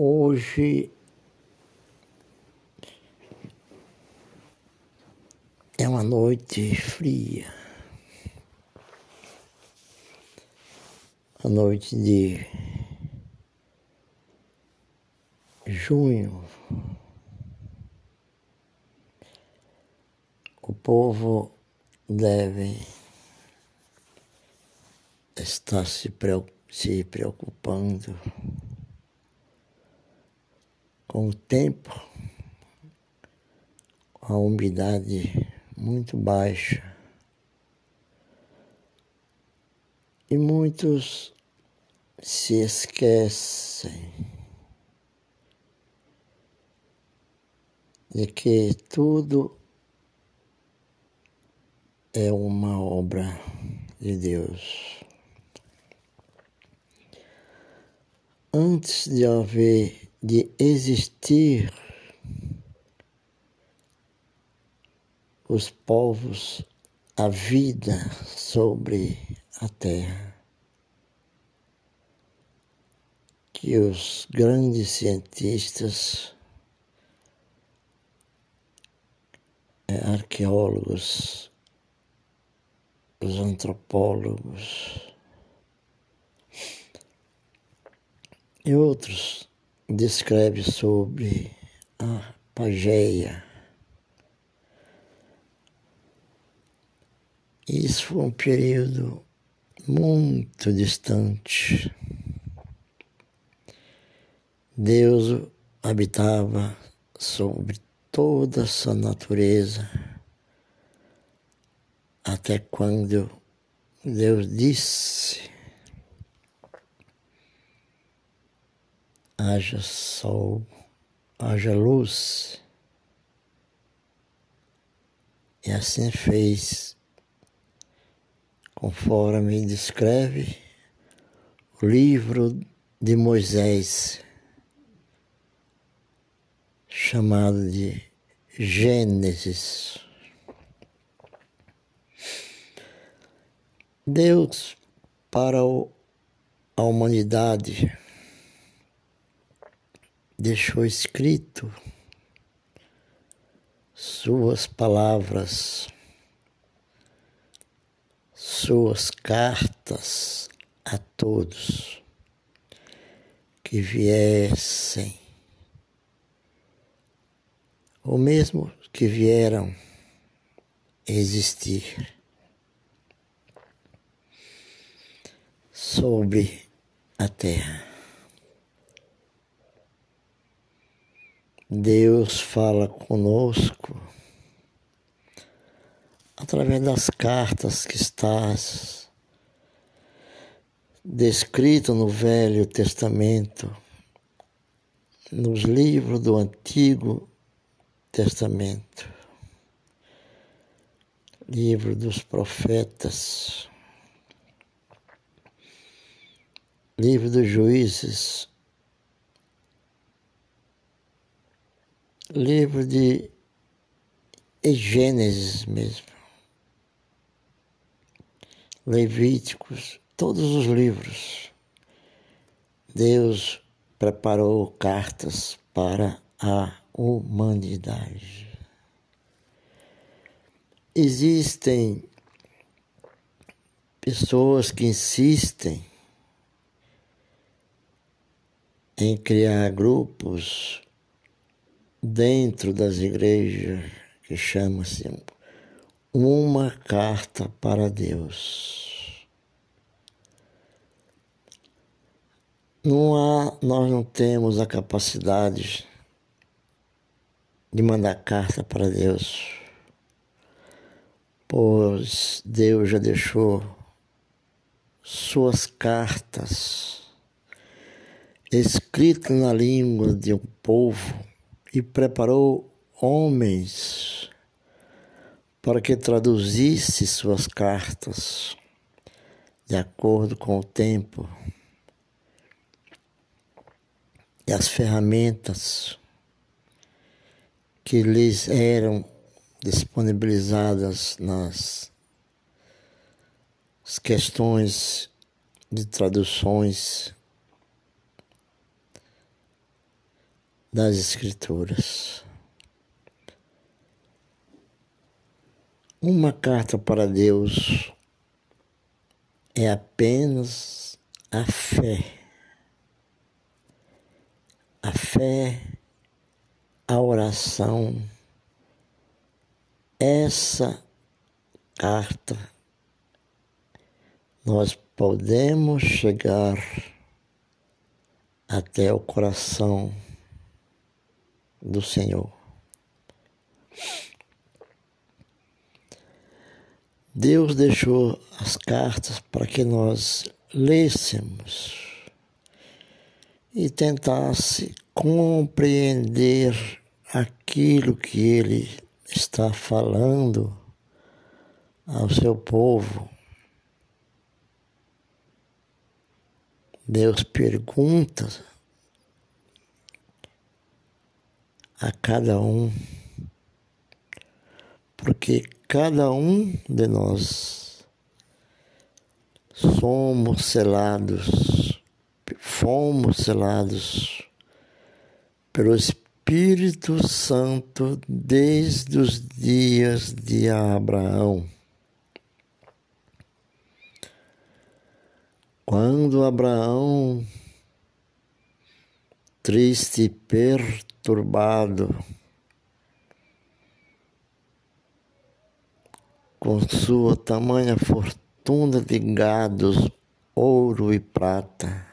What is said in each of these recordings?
Hoje é uma noite fria, a noite de junho. O povo deve estar se preocupando com o tempo, a umidade muito baixa. E muitos se esquecem de que tudo é uma obra de Deus. Antes de haver de existir os povos, a vida sobre a terra. Que os grandes cientistas, é, arqueólogos, os antropólogos e outros descreve sobre a Pageia. Isso foi um período muito distante. Deus habitava sobre toda essa natureza até quando Deus disse haja sol, haja luz. E assim fez, conforme descreve o livro de Moisés, chamado de Gênesis. Deus, para a humanidade, deixou escrito suas palavras, suas cartas a todos que viessem, ou mesmo que vieram existir sobre a terra. Deus fala conosco através das cartas que estás descrito no Velho Testamento, nos livros do Antigo Testamento, livro dos profetas, livro dos juízes, livro de Gênesis mesmo, Levíticos, todos os livros. Deus preparou cartas para a humanidade. Existem pessoas que insistem em criar grupos dentro das igrejas que chama-se Uma Carta para Deus. Não há, nós não temos a capacidade de mandar carta para Deus, pois Deus já deixou suas cartas escritas na língua de um povo e preparou homens para que traduzisse suas cartas de acordo com o tempo e as ferramentas que lhes eram disponibilizadas nas questões de traduções das Escrituras. Uma carta para Deus é apenas a fé. A fé, a oração, essa carta nós podemos chegar até o coração do Senhor. Deus deixou as cartas para que nós lêssemos e tentasse compreender aquilo que Ele está falando ao seu povo. Deus pergunta a cada um, porque cada um de nós somos selados, fomos selados pelo Espírito Santo desde os dias de Abraão. Quando Abraão, triste e perturbado, com sua tamanha fortuna de gados, ouro e prata,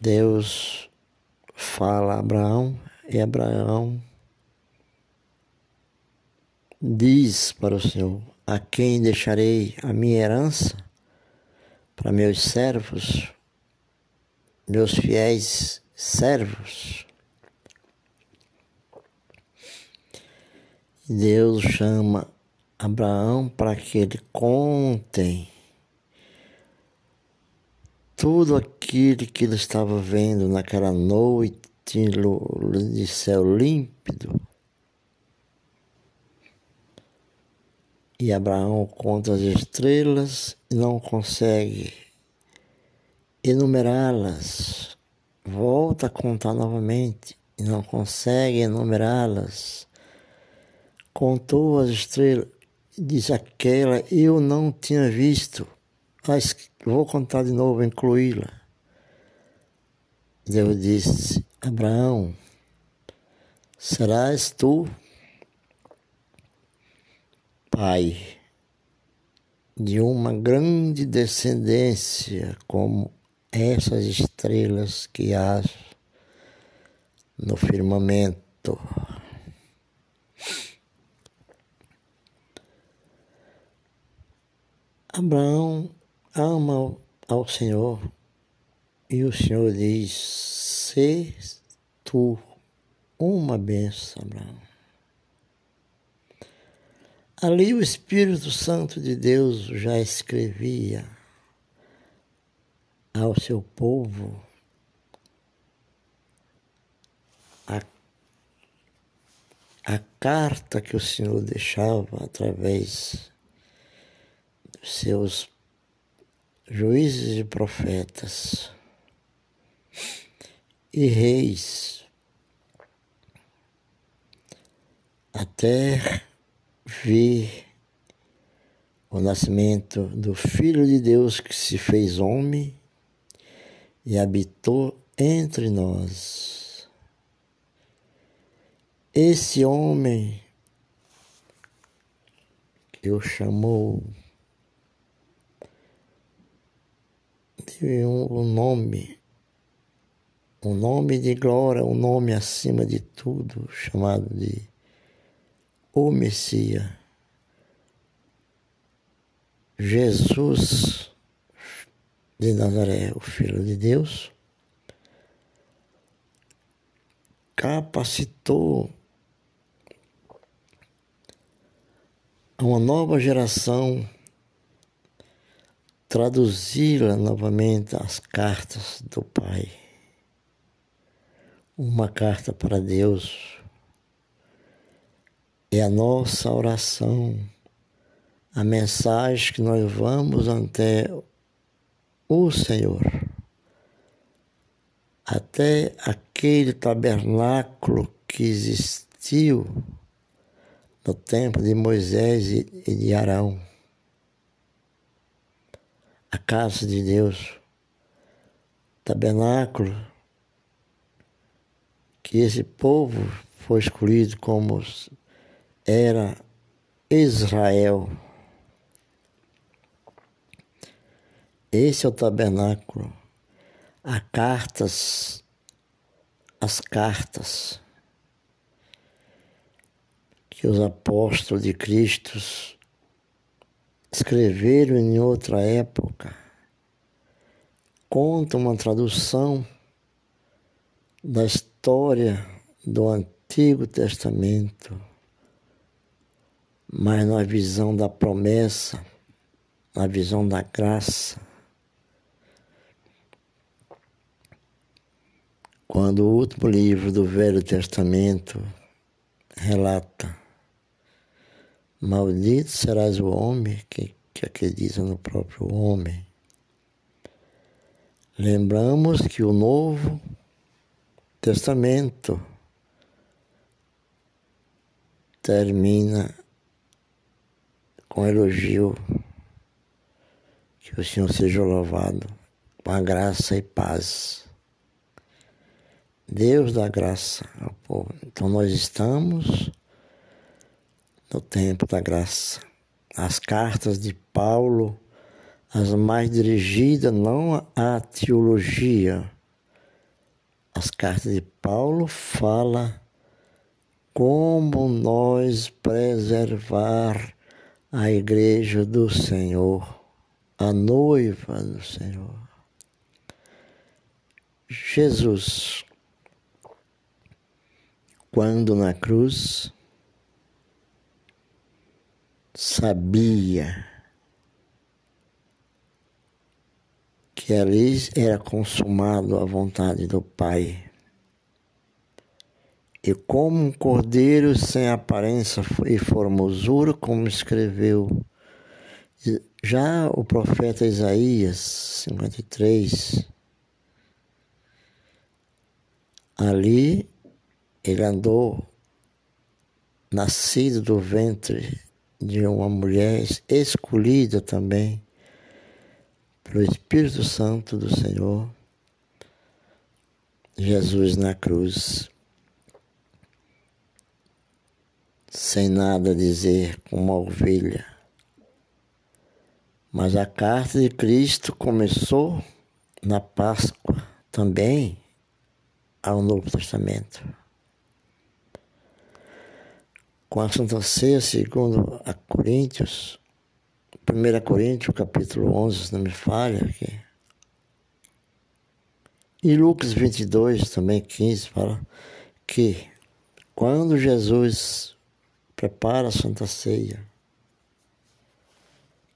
Deus fala a Abraão e Abraão diz para o Senhor: a quem deixarei a minha herança? Para meus servos, meus fiéis servos. Deus chama Abraão para que ele conte tudo aquilo que ele estava vendo naquela noite de céu límpido E Abraão conta as estrelas e não consegue enumerá-las. Volta a contar novamente e não consegue enumerá-las. Contou as estrelas, diz aquela, eu não tinha visto, mas vou contar de novo, incluí-la. Deus disse, Abraão, serás tu pai de uma grande descendência como essas estrelas que há no firmamento. Abraão ama ao Senhor e o Senhor diz: Se tu uma benção, Abraão. Ali o Espírito Santo de Deus já escrevia ao seu povo a, a carta que o Senhor deixava através dos seus juízes e profetas e reis até ver o nascimento do Filho de Deus que se fez homem e habitou entre nós. Esse homem que o chamou de um, nome, um nome de glória, um nome acima de tudo, chamado de o Messias, Jesus de Nazaré, o Filho de Deus, capacitou uma nova geração traduzi-la novamente as cartas do Pai. Uma carta para Deus é a nossa oração, a mensagem que nós vamos até o Senhor, até aquele tabernáculo que existiu no tempo de Moisés e de Arão. A casa de Deus, tabernáculo, que esse povo foi escolhido como era Israel. Esse é o tabernáculo. Há cartas, as cartas que os apóstolos de Cristo escreveram em outra época, conta uma tradução da história do Antigo Testamento, mas na visão da promessa, na visão da graça. Quando o último livro do Velho Testamento relata: Maldito serás o homem que, que acredita no próprio homem. Lembramos que o Novo Testamento termina com elogio. Que o Senhor seja louvado com a graça e paz. Deus dá graça ao povo. Então nós estamos no tempo da graça. As cartas de Paulo, as mais dirigidas não à teologia. As cartas de Paulo falam como nós preservar a igreja do Senhor, a noiva do Senhor. Jesus quando na cruz sabia que ali era consumado a vontade do Pai. E como um cordeiro sem aparência e formosura, como escreveu já o profeta Isaías 53, ali ele andou nascido do ventre de uma mulher escolhida também pelo Espírito Santo do Senhor, Jesus na cruz, sem nada dizer, como uma ovelha. Mas a carta de Cristo começou na Páscoa também ao Novo Testamento com a Santa Ceia, segundo a Coríntios, 1 Coríntios, capítulo 11, se não me falha aqui. E Lucas 22, também 15, fala que quando Jesus prepara a Santa Ceia,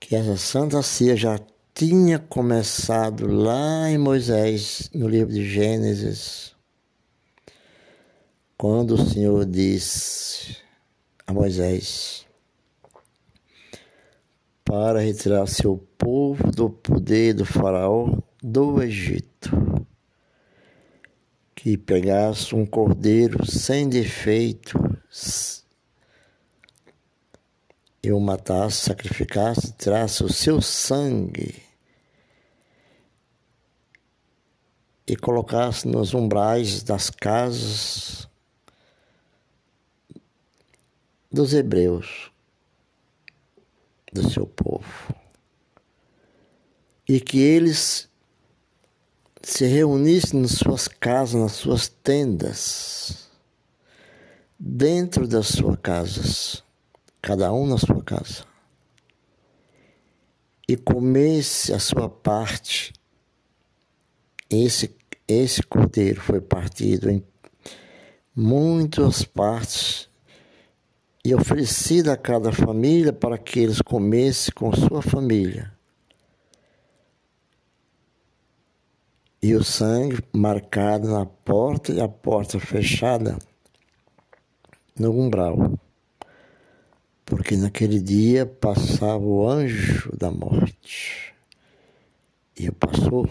que essa Santa Ceia já tinha começado lá em Moisés, no livro de Gênesis, quando o Senhor diz a Moisés para retirar seu povo do poder do faraó do Egito, que pegasse um cordeiro sem defeito e o matasse, sacrificasse, tirasse o seu sangue e colocasse nos umbrais das casas dos hebreus, do seu povo, e que eles se reunissem nas suas casas, nas suas tendas, dentro das suas casas, cada um na sua casa, e comesse a sua parte. Esse, esse cordeiro foi partido em muitas partes e oferecida a cada família para que eles comessem com sua família. E o sangue marcado na porta e a porta fechada no umbral, porque naquele dia passava o anjo da morte. E passou.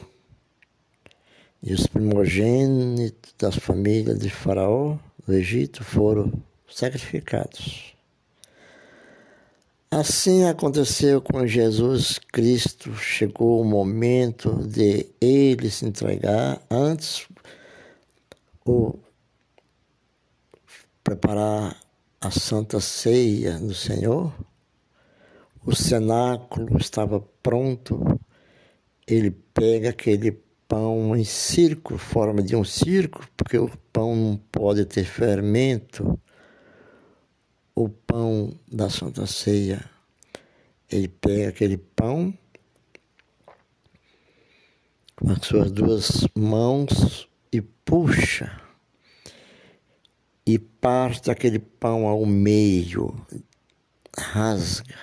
E os primogênitos das famílias de Faraó do Egito foram sacrificados. Assim aconteceu com Jesus Cristo. Chegou o momento de ele se entregar antes o preparar a santa ceia do Senhor. O cenáculo estava pronto. Ele pega aquele pão em círculo, forma de um círculo, porque o pão não pode ter fermento. O pão da Santa Ceia, ele pega aquele pão com as suas duas mãos e puxa e parte aquele pão ao meio, rasga,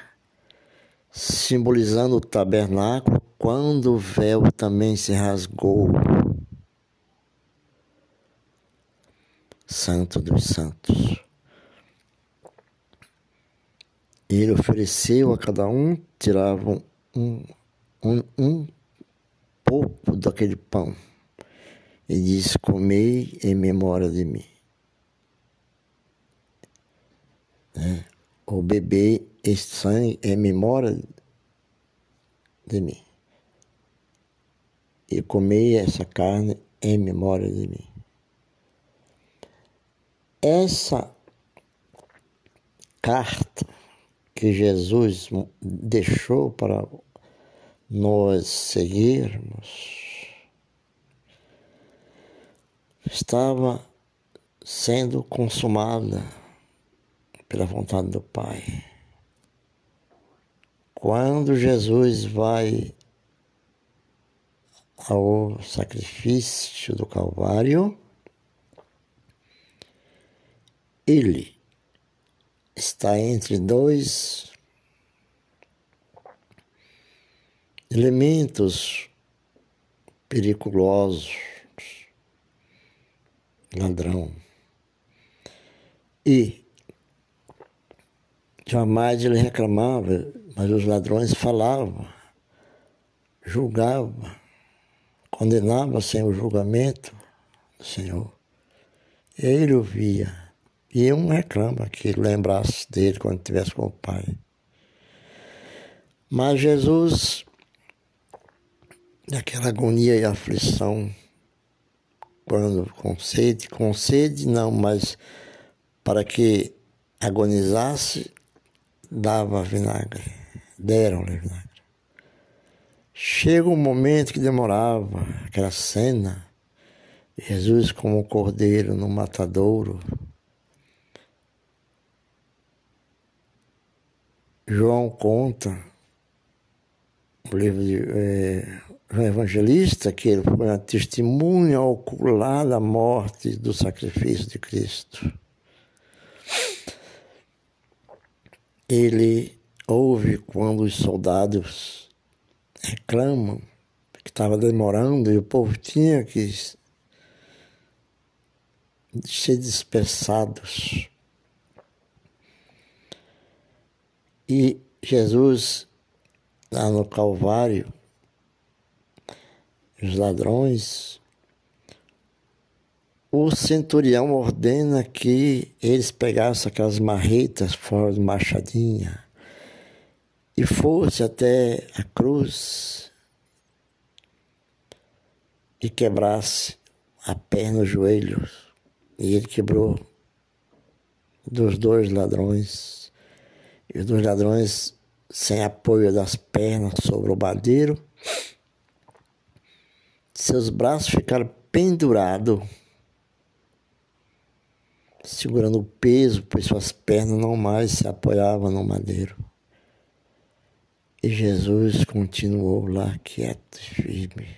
simbolizando o tabernáculo quando o véu também se rasgou. Santo dos Santos. Ele ofereceu a cada um, tiravam um, um, um pouco daquele pão e disse: Comei em memória de mim. É, ou beber este sangue em memória de mim e comei essa carne em memória de mim. Essa carta que Jesus deixou para nós seguirmos estava sendo consumada pela vontade do Pai. Quando Jesus vai ao sacrifício do Calvário, ele está entre dois elementos periculosos, ladrão. E jamais ele reclamava, mas os ladrões falavam, julgavam condenava sem o julgamento do Senhor. Ele ouvia. E um reclama que lembrasse dele quando estivesse com o Pai. Mas Jesus, naquela agonia e aflição, quando com sede não, mas para que agonizasse, dava vinagre, deram-lhe vinagre. Chega um momento que demorava, aquela cena, Jesus como um cordeiro no matadouro. João conta, o livro de é, João Evangelista, que ele foi uma testemunha ocular da morte do sacrifício de Cristo. Ele ouve quando os soldados reclamam que estava demorando e o povo tinha que ser dispersados. E Jesus, lá no Calvário, os ladrões, o centurião ordena que eles pegassem aquelas marretas fora de machadinha e fosse até a cruz e quebrasse a perna, os joelhos. E ele quebrou dos dois ladrões. E os dois ladrões, sem apoio das pernas sobre o madeiro, seus braços ficaram pendurados, segurando o peso, pois suas pernas não mais se apoiavam no madeiro. E Jesus continuou lá quieto firme.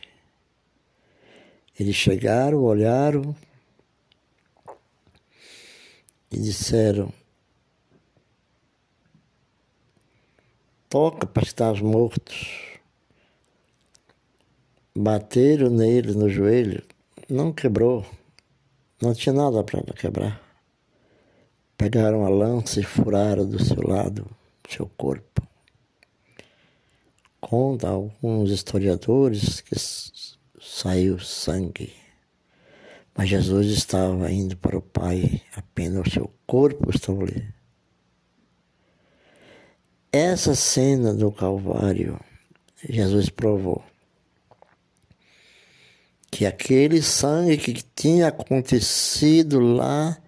Eles chegaram, olharam e disseram: Toca para estar mortos. Bateram nele no joelho, não quebrou, não tinha nada para quebrar. Pegaram a lança e furaram do seu lado, seu corpo conta alguns historiadores que saiu sangue. Mas Jesus estava indo para o Pai, apenas o seu corpo estava ali. Essa cena do Calvário, Jesus provou que aquele sangue que tinha acontecido lá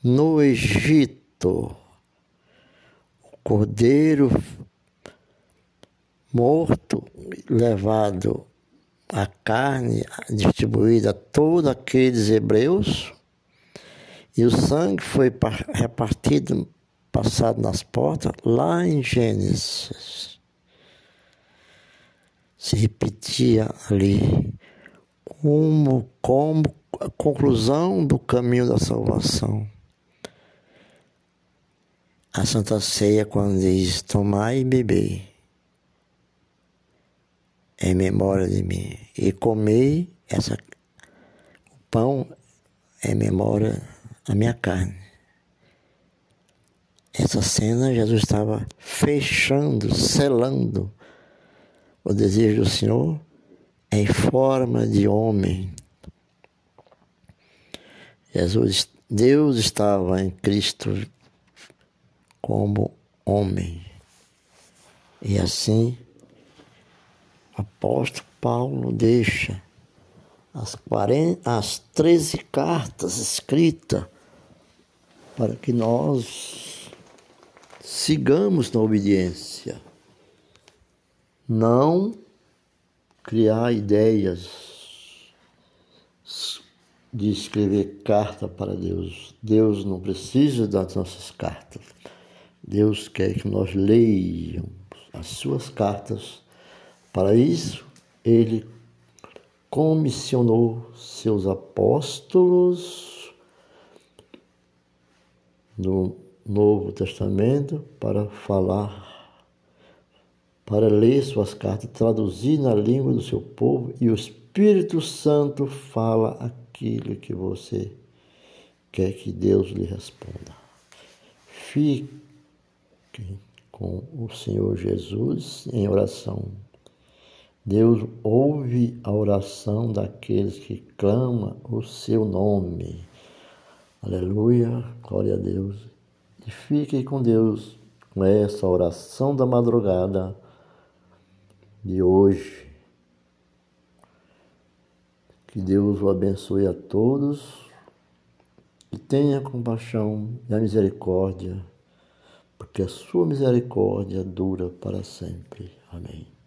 no Egito, o cordeiro morto, levado a carne distribuída a todos aqueles hebreus, e o sangue foi repartido, passado nas portas, lá em Gênesis. Se repetia ali como, como a conclusão do caminho da salvação. A Santa Ceia, quando diz tomar e beber, em memória de mim. E comei essa, o pão em memória da minha carne. Essa cena, Jesus estava fechando, selando o desejo do Senhor em forma de homem. Jesus, Deus estava em Cristo como homem. E assim apóstolo Paulo deixa as, 40, as 13 cartas escritas para que nós sigamos na obediência. Não criar ideias de escrever carta para Deus. Deus não precisa das nossas cartas. Deus quer que nós leiamos as suas cartas para isso, ele comissionou seus apóstolos no Novo Testamento para falar, para ler suas cartas, traduzir na língua do seu povo e o Espírito Santo fala aquilo que você quer que Deus lhe responda. Fique com o Senhor Jesus em oração. Deus ouve a oração daqueles que clamam o seu nome. Aleluia, glória a Deus. E fique com Deus com essa oração da madrugada de hoje. Que Deus o abençoe a todos e tenha compaixão e a misericórdia, porque a sua misericórdia dura para sempre. Amém.